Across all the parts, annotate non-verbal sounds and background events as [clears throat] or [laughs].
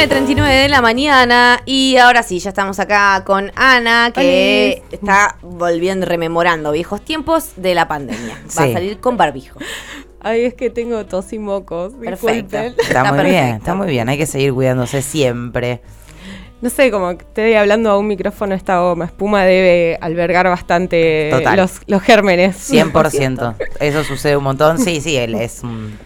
9.39 de la mañana y ahora sí, ya estamos acá con Ana que está volviendo, rememorando viejos tiempos de la pandemia. Va a salir con barbijo. Ay, es que tengo tos y mocos. Perfecto. Está, muy bien, está muy bien. Hay que seguir cuidándose siempre. No sé, como que estoy hablando a un micrófono, esta goma espuma debe albergar bastante Total. los, los gérmenes. 100%. [laughs] Eso sucede un montón. Sí, sí, él es un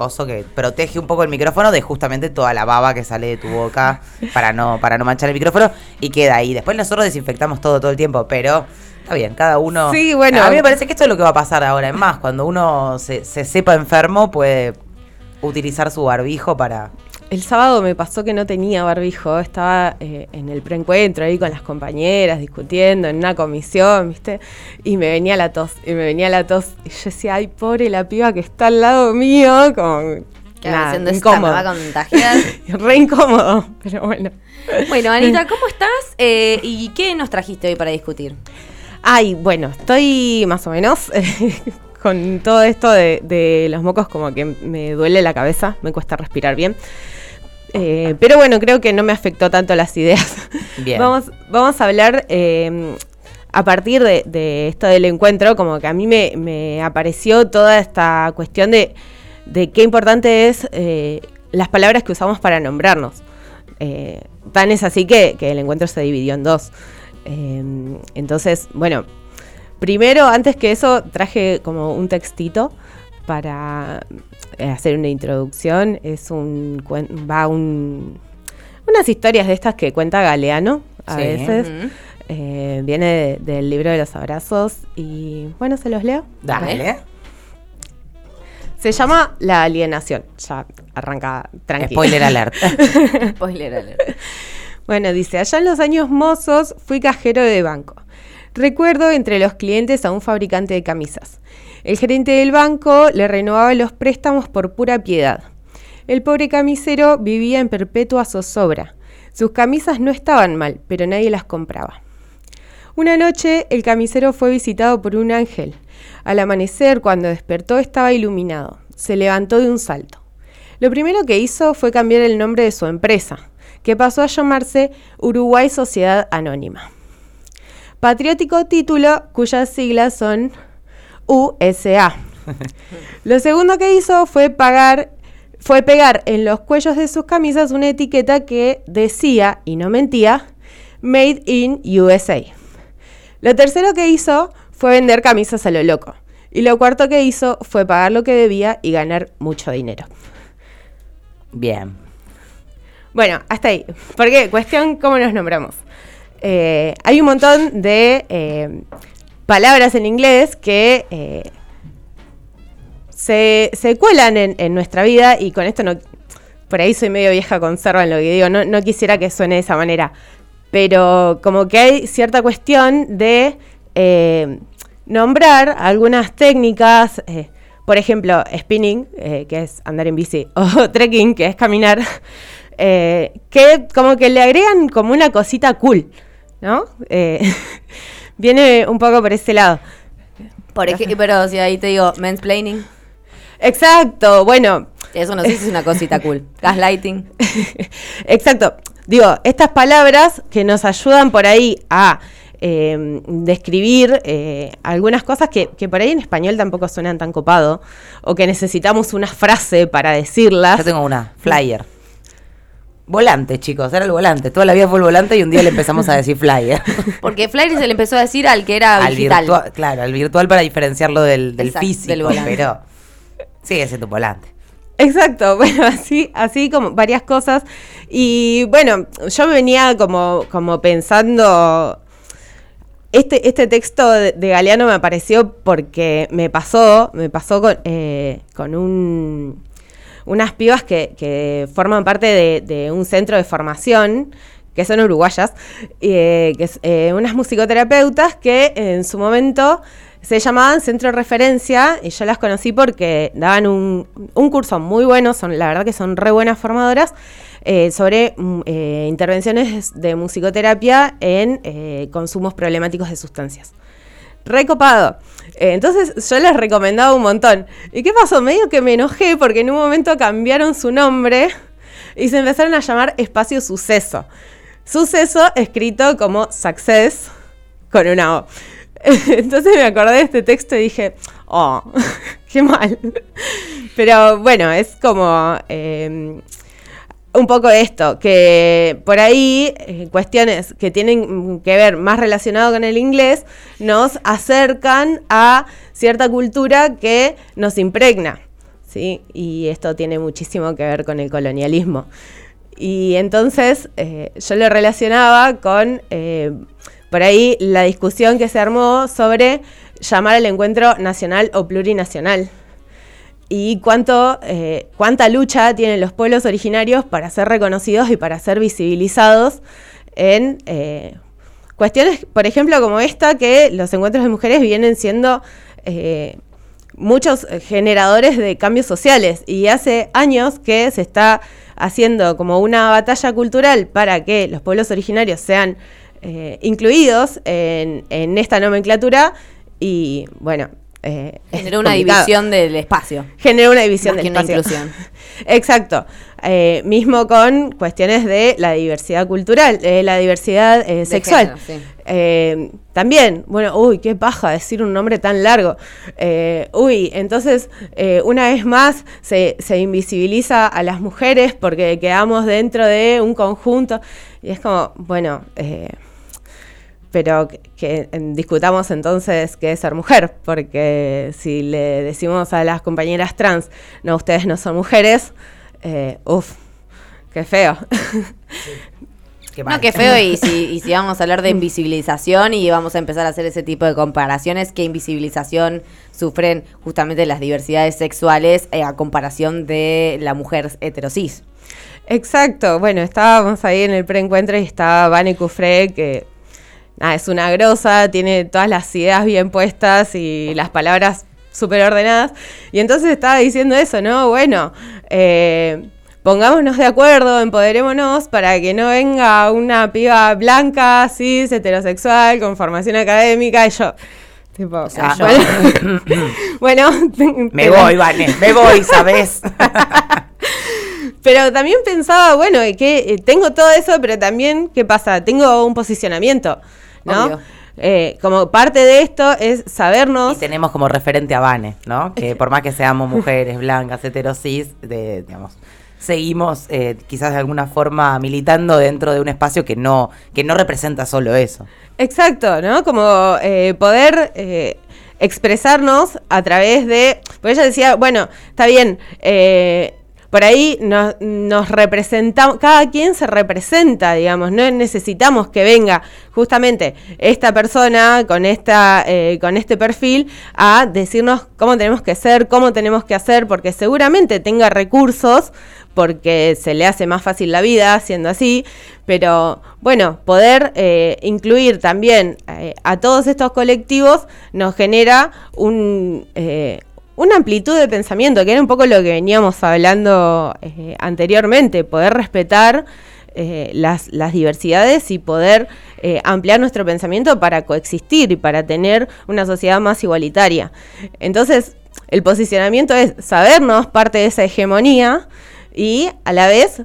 coso que protege un poco el micrófono de justamente toda la baba que sale de tu boca para no, para no manchar el micrófono y queda ahí. Después nosotros desinfectamos todo todo el tiempo, pero está bien, cada uno. Sí, bueno. A mí me parece que esto es lo que va a pasar ahora. Es más, cuando uno se, se sepa enfermo, puede utilizar su barbijo para. El sábado me pasó que no tenía barbijo, estaba eh, en el preencuentro ahí con las compañeras discutiendo en una comisión, ¿viste? Y me venía la tos, y me venía la tos. Y yo decía, ay, pobre la piba que está al lado mío, como... Que nada, haciendo esta me va a. [laughs] Re incómodo, pero bueno. bueno, Anita, [laughs] ¿cómo estás? Eh, ¿Y qué nos trajiste hoy para discutir? Ay, bueno, estoy más o menos [laughs] con todo esto de, de los mocos, como que me duele la cabeza, me cuesta respirar bien. Eh, pero bueno, creo que no me afectó tanto las ideas. Bien. [laughs] Vamos, vamos a hablar eh, a partir de, de esto del encuentro, como que a mí me, me apareció toda esta cuestión de, de qué importante es eh, las palabras que usamos para nombrarnos. Eh, tan es así que, que el encuentro se dividió en dos. Eh, entonces, bueno, primero, antes que eso, traje como un textito para eh, hacer una introducción. Es un va un unas historias de estas que cuenta Galeano a Sí. veces. Eh, viene de- del libro de los abrazos y bueno, se los leo. Dale. Se llama La alienación. Ya arranca tranquilo. Spoiler alert. [laughs] Spoiler alert. Bueno, dice, allá en los años mozos fui cajero de banco. Recuerdo entre los clientes a un fabricante de camisas. El gerente del banco le renovaba los préstamos por pura piedad. El pobre camisero vivía en perpetua zozobra. Sus camisas no estaban mal, pero nadie las compraba. Una noche el camisero fue visitado por un ángel. Al amanecer, cuando despertó, estaba iluminado. Se levantó de un salto. Lo primero que hizo fue cambiar el nombre de su empresa, que pasó a llamarse Uruguay Sociedad Anónima. Patriótico título cuyas siglas son USA. [laughs] Lo segundo que hizo fue pagar fue pegar en los cuellos de sus camisas una etiqueta que decía, y no mentía, Made in USA. Lo tercero que hizo fue vender camisas a lo loco. Y lo cuarto que hizo fue pagar lo que debía y ganar mucho dinero. Bien. Bueno, hasta ahí. Porque cuestión, ¿cómo nos nombramos? Eh, hay un montón de eh, palabras en inglés que eh, se, cuelan en, nuestra vida y con esto no... Por ahí soy medio vieja conserva en lo que digo, no, quisiera que suene de esa manera. Pero como que hay cierta cuestión de nombrar algunas técnicas, por ejemplo, spinning, que es andar en bici, [laughs] o trekking, que es caminar, [laughs] que como que le agregan como una cosita cool, ¿no? Eh, [laughs] viene un poco por ese lado. Por ejemplo, pero si ahí te digo, mansplaining. Exacto, bueno, Eso no sé si es una cosita cool. [laughs] Gaslighting. [laughs] Exacto. Digo, estas palabras que nos ayudan por ahí a eh, describir eh, algunas cosas que, que por ahí en español tampoco suenan tan copado, o que necesitamos una frase para decirlas. Yo tengo una, flyer. Volante, chicos, era el volante. Toda la vida fue el volante y un día le empezamos a decir flyer. [laughs] Porque Flyer se le empezó a decir al que era al digital. virtual, claro, al virtual para diferenciarlo del, del Exacto, físico, del volante. pero sigue siendo volante. Exacto, [laughs] bueno, así, así como varias cosas. Y bueno, yo venía como, como pensando. Este, este texto de, de Galeano me apareció porque me pasó, me pasó con, eh, con un, unas pibas que, forman parte de, un centro de formación, que son uruguayas, eh, que es, eh, unas musicoterapeutas que en su momento se llamaban Centro de Referencia y yo las conocí porque daban un, curso muy bueno, son, la verdad que son re buenas formadoras, eh, sobre mm, eh, intervenciones de musicoterapia en consumos problemáticos de sustancias. Recopado. Eh, entonces yo les recomendaba un montón. ¿Y qué pasó? Medio que me enojé porque en un momento cambiaron su nombre y se empezaron a llamar espacio suceso. Suceso escrito como success con una O. [laughs] Entonces me acordé de este texto y dije, oh, [laughs] qué mal. Pero bueno, es como eh, un poco esto, que por ahí eh, cuestiones que tienen que ver más relacionado con el inglés nos acercan a cierta cultura que nos impregna. ¿sí? Y esto tiene muchísimo que ver con el colonialismo. Y entonces eh, yo lo relacionaba con eh, por ahí la discusión que se armó sobre llamar al encuentro nacional o plurinacional y cuánto, eh, cuánta lucha tienen los pueblos originarios para ser reconocidos y para ser visibilizados en eh, cuestiones, por ejemplo, como esta, que los encuentros de mujeres vienen siendo eh, muchos generadores de cambios sociales. Y hace años que se está haciendo como una batalla cultural para que los pueblos originarios sean incluidos en, en esta nomenclatura. Y bueno, eh, Generó una división del espacio. Generó una división del espacio. inclusión. [laughs] Exacto. Eh, mismo con cuestiones de la diversidad cultural, eh, la diversidad eh, sexual. también, bueno, uy, qué paja decir un nombre tan largo. uy, entonces, una vez más se, se, invisibiliza a las mujeres porque quedamos dentro de un conjunto. Y es como, bueno, pero que, discutamos entonces qué es ser mujer, porque si le decimos a las compañeras trans, no, ustedes no son mujeres, eh, uff, qué feo. Qué no, qué feo, [laughs] y si, vamos a hablar de invisibilización y vamos a empezar a hacer ese tipo de comparaciones, ¿qué invisibilización sufren justamente las diversidades sexuales eh, a comparación de la mujer heterosis? Exacto, bueno, estábamos ahí en el preencuentro y estaba Vane Cufré, que es una grosa, tiene todas las ideas bien puestas y las palabras súper ordenadas. Y entonces estaba diciendo eso, ¿no? Bueno, eh, pongámonos de acuerdo, empoderémonos para que no venga una piba blanca, cis, heterosexual, con formación académica y yo... Tipo, [laughs] bueno, me voy, vale, me voy, ¿sabes? [laughs] pero también pensaba, bueno, que eh, tengo todo eso, pero también, ¿qué pasa? Tengo un posicionamiento. ¿No? Eh, como parte de esto es sabernos. Y tenemos como referente a Vane, ¿no? Que [laughs] por más que seamos mujeres blancas, heterosis, de, digamos, seguimos eh, quizás de alguna forma militando dentro de un espacio que no, que no representa solo eso. Exacto, ¿no? Como eh, poder expresarnos a través de. Porque ella decía, bueno, está bien, por ahí nos, nos representamos, cada quien se representa, digamos, no necesitamos que venga justamente esta persona con, esta, eh, con este perfil a decirnos cómo tenemos que ser, cómo tenemos que hacer, porque seguramente tenga recursos, porque se le hace más fácil la vida siendo así, pero bueno, poder eh, incluir también eh, a todos estos colectivos nos genera un una amplitud de pensamiento, que era un poco lo que veníamos hablando eh, anteriormente, poder respetar eh, las, diversidades y poder eh, ampliar nuestro pensamiento para coexistir y para tener una sociedad más igualitaria. Entonces, el posicionamiento es sabernos parte de esa hegemonía y a la vez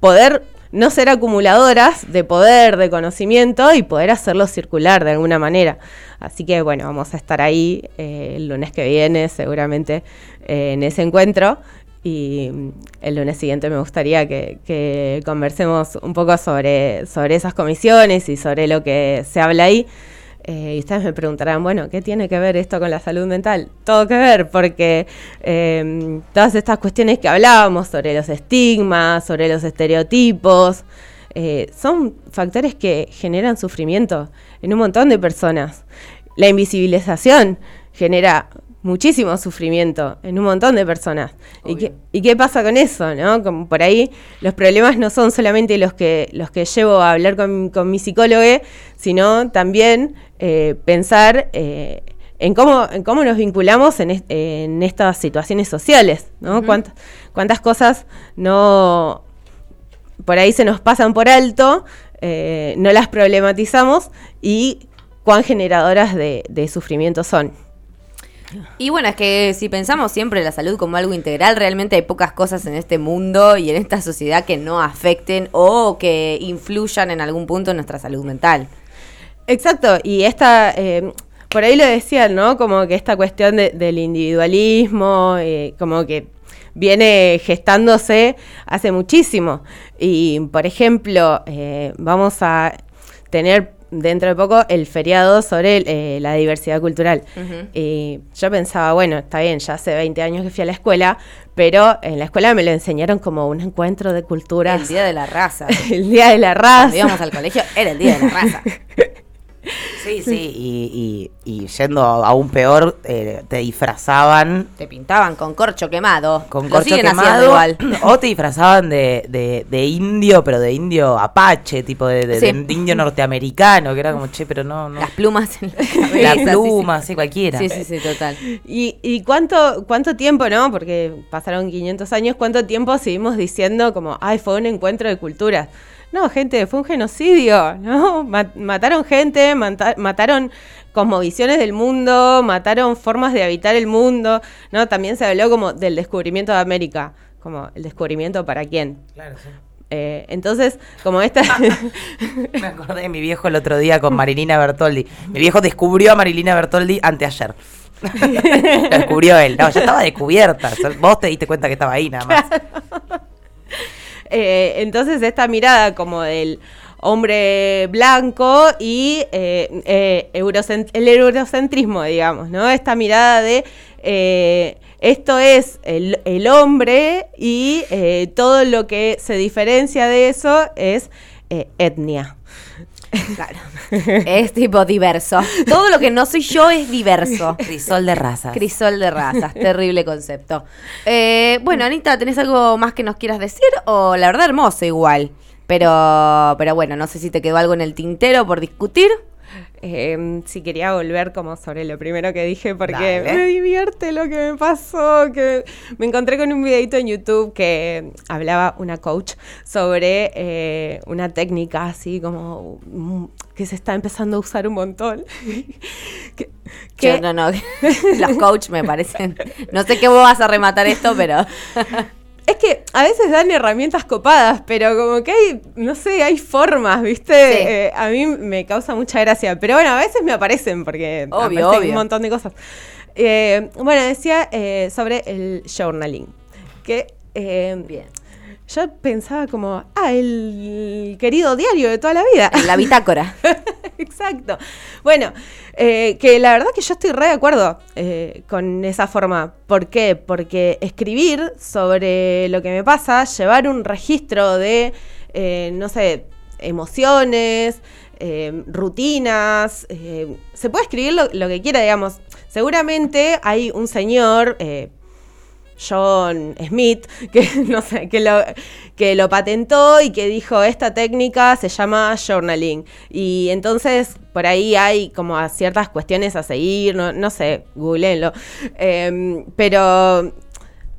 poder no ser acumuladoras de poder, de conocimiento y poder hacerlo circular de alguna manera. Así que bueno, vamos a estar ahí eh, el lunes que viene seguramente eh, en ese encuentro y mm, el lunes siguiente me gustaría que, conversemos un poco sobre, sobre esas comisiones y sobre lo que se habla ahí. Eh, y ustedes me preguntarán, bueno, ¿qué tiene que ver esto con la salud mental? Todo que ver, porque em, todas estas cuestiones que hablábamos sobre los estigmas, sobre los estereotipos, eh, son factores que generan sufrimiento en un montón de personas. La invisibilización genera muchísimo sufrimiento en un montón de personas. ¿Y qué, ¿Y qué, pasa con eso? ¿no? Como por ahí los problemas no son solamente los que, los que llevo a hablar con, con mi psicólogo, sino también eh, pensar eh, en, cómo, en cómo nos vinculamos en, en estas situaciones sociales, ¿no? ¿Cuántas, cosas no por ahí se nos pasan por alto, eh, no las problematizamos y cuán generadoras de, de sufrimiento son. Y bueno, es que si pensamos siempre la salud como algo integral, realmente hay pocas cosas en este mundo y en esta sociedad que no afecten o que influyan en algún punto en nuestra salud mental. Exacto, y esta, eh, por ahí lo decían, ¿no? Como que esta cuestión del individualismo, eh, como que viene gestándose hace muchísimo. Y, por ejemplo, eh, vamos a tener dentro de poco el feriado sobre eh, la diversidad cultural. Y yo pensaba, bueno, está bien, ya hace 20 años que fui a la escuela, pero en la escuela me lo enseñaron como un encuentro de culturas. El día de la raza. [laughs] el día de la raza. Cuando íbamos al colegio era el día de la raza. [laughs] Sí, sí, y, y, yendo aún peor, eh, te disfrazaban. Te pintaban con corcho quemado. Con corcho quemado. Igual. [clears throat] O te disfrazaban de, de, indio, pero de indio apache, tipo de, indio norteamericano, que era como, che, pero no. no. Las plumas en la [laughs] Las plumas, sí, cualquiera. Sí, sí, sí, total. ¿Y, y cuánto, cuánto tiempo, no? Porque pasaron 500 años, ¿cuánto tiempo seguimos diciendo como, ay, fue un encuentro de culturas? No, gente, fue un genocidio, ¿no? Mataron gente, mataron cosmovisiones del mundo, mataron formas de habitar el mundo, ¿no? También se habló como del descubrimiento de América, como el descubrimiento para quién. Claro, sí. Eh, entonces, como esta... [laughs] [laughs] Me acordé de mi viejo el otro día con Marilina Bertoldi. Mi viejo descubrió a Marilina Bertoldi anteayer. [laughs] Lo descubrió él. No, ya estaba descubierta. Vos te diste cuenta que estaba ahí nada más. Eh, entonces esta mirada como del hombre blanco y eh, eh, el eurocentrismo, digamos, ¿no? Esta mirada de esto es el, hombre y todo lo que se diferencia de eso es etnia. Claro. Es tipo diverso. Todo lo que no soy yo es diverso. Crisol de razas. Crisol de razas. Terrible concepto. Eh, bueno, Anita, ¿tenés algo más que nos quieras decir? O la verdad, hermoso igual. Pero, pero bueno, no sé si te quedó algo en el tintero por discutir. Eh, si quería volver como sobre lo primero que dije porque me divierte lo que me pasó, que me encontré con un videito en YouTube que hablaba una coach sobre eh, una técnica así como mm, que se está empezando a usar un montón. [laughs] que, no, no, [laughs] los coach me parecen, no sé qué vos vas a rematar esto, pero... [laughs] Es que a veces dan herramientas copadas, pero como que hay, no sé, hay formas, ¿viste? Eh, a mí me causa mucha gracia. Pero bueno, a veces me aparecen porque obvio, un montón de cosas. Eh, bueno, decía eh, sobre el journaling. Que Bien. Yo pensaba como, ah, el querido diario de toda la vida. La bitácora. [laughs] Exacto. Bueno, eh, que la verdad que yo estoy re de acuerdo eh, con esa forma. ¿Por qué? Porque escribir sobre lo que me pasa, llevar un registro de, eh, no sé, emociones, rutinas, se puede escribir lo, lo, que quiera, digamos. Seguramente hay un señor John Smith, [laughs] que no lo, patentó y que dijo esta técnica se llama journaling. Y entonces por ahí hay como ciertas cuestiones a seguir, no, sé, googleenlo. Em, pero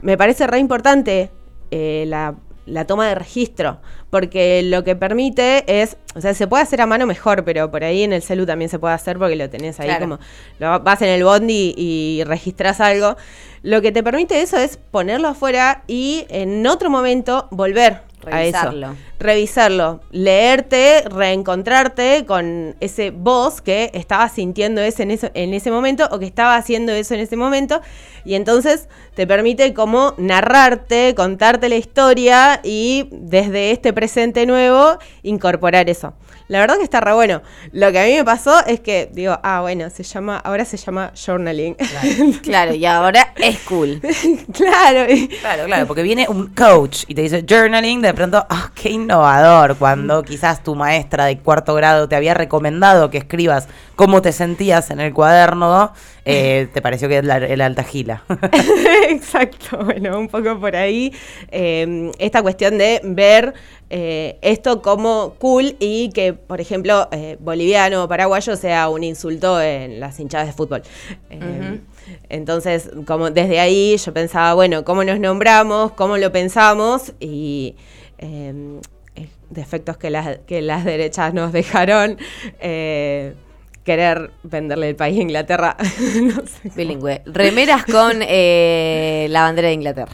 me parece re importante eh, la la toma de registro, porque lo que permite es, o sea, se puede hacer a mano mejor, pero por ahí en el celu también se puede hacer porque lo tenés ahí como, lo vas en el bondi y, registras algo. Lo que te permite eso es ponerlo afuera y en otro momento volver Revisarlo. a eso. Revisarlo, leerte, reencontrarte con ese voz que estaba sintiendo eso en, eso en ese momento o que estaba haciendo eso en ese momento. Y entonces te permite como narrarte, contarte la historia y desde este presente nuevo incorporar eso. La verdad que está re bueno. Lo que a mí me pasó es que digo, ah, bueno, se llama, ahora se llama journaling. Claro, [laughs] y ahora es cool. [laughs] claro. Claro, claro, porque viene un coach y te dice journaling, de pronto, ah, qué innovador. Cuando quizás tu maestra de cuarto grado te había recomendado que escribas cómo te sentías en el cuaderno, eh, te pareció que era el alta gila. [laughs] Exacto, bueno, un poco por ahí. Eh, esta cuestión de ver eh, esto como cool y que, por ejemplo, eh, boliviano o paraguayo sea un insulto en las hinchadas de fútbol. Eh, entonces, como desde ahí yo pensaba, bueno, ¿cómo nos nombramos? ¿Cómo lo pensamos? Y defectos que las, que las derechas nos dejaron querer venderle el país a Inglaterra. [laughs] no sé. Bilingüe. Remeras con eh, la bandera de Inglaterra.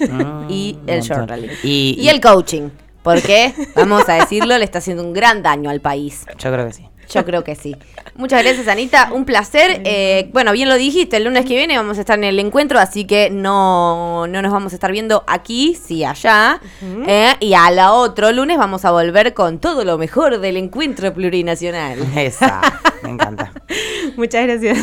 Mm, y el short rally. Y, Y el coaching. Porque, vamos a decirlo, le está haciendo un gran daño al país. Yo creo que sí. Yo creo que sí. Muchas gracias, Anita. Un placer. Eh, bueno, bien lo dijiste, el lunes que viene vamos a estar en el encuentro, así que no, no nos vamos a estar viendo aquí, sí allá. Eh, y a la otro lunes vamos a volver con todo lo mejor del encuentro plurinacional. Esa, me encanta. [laughs] Muchas gracias.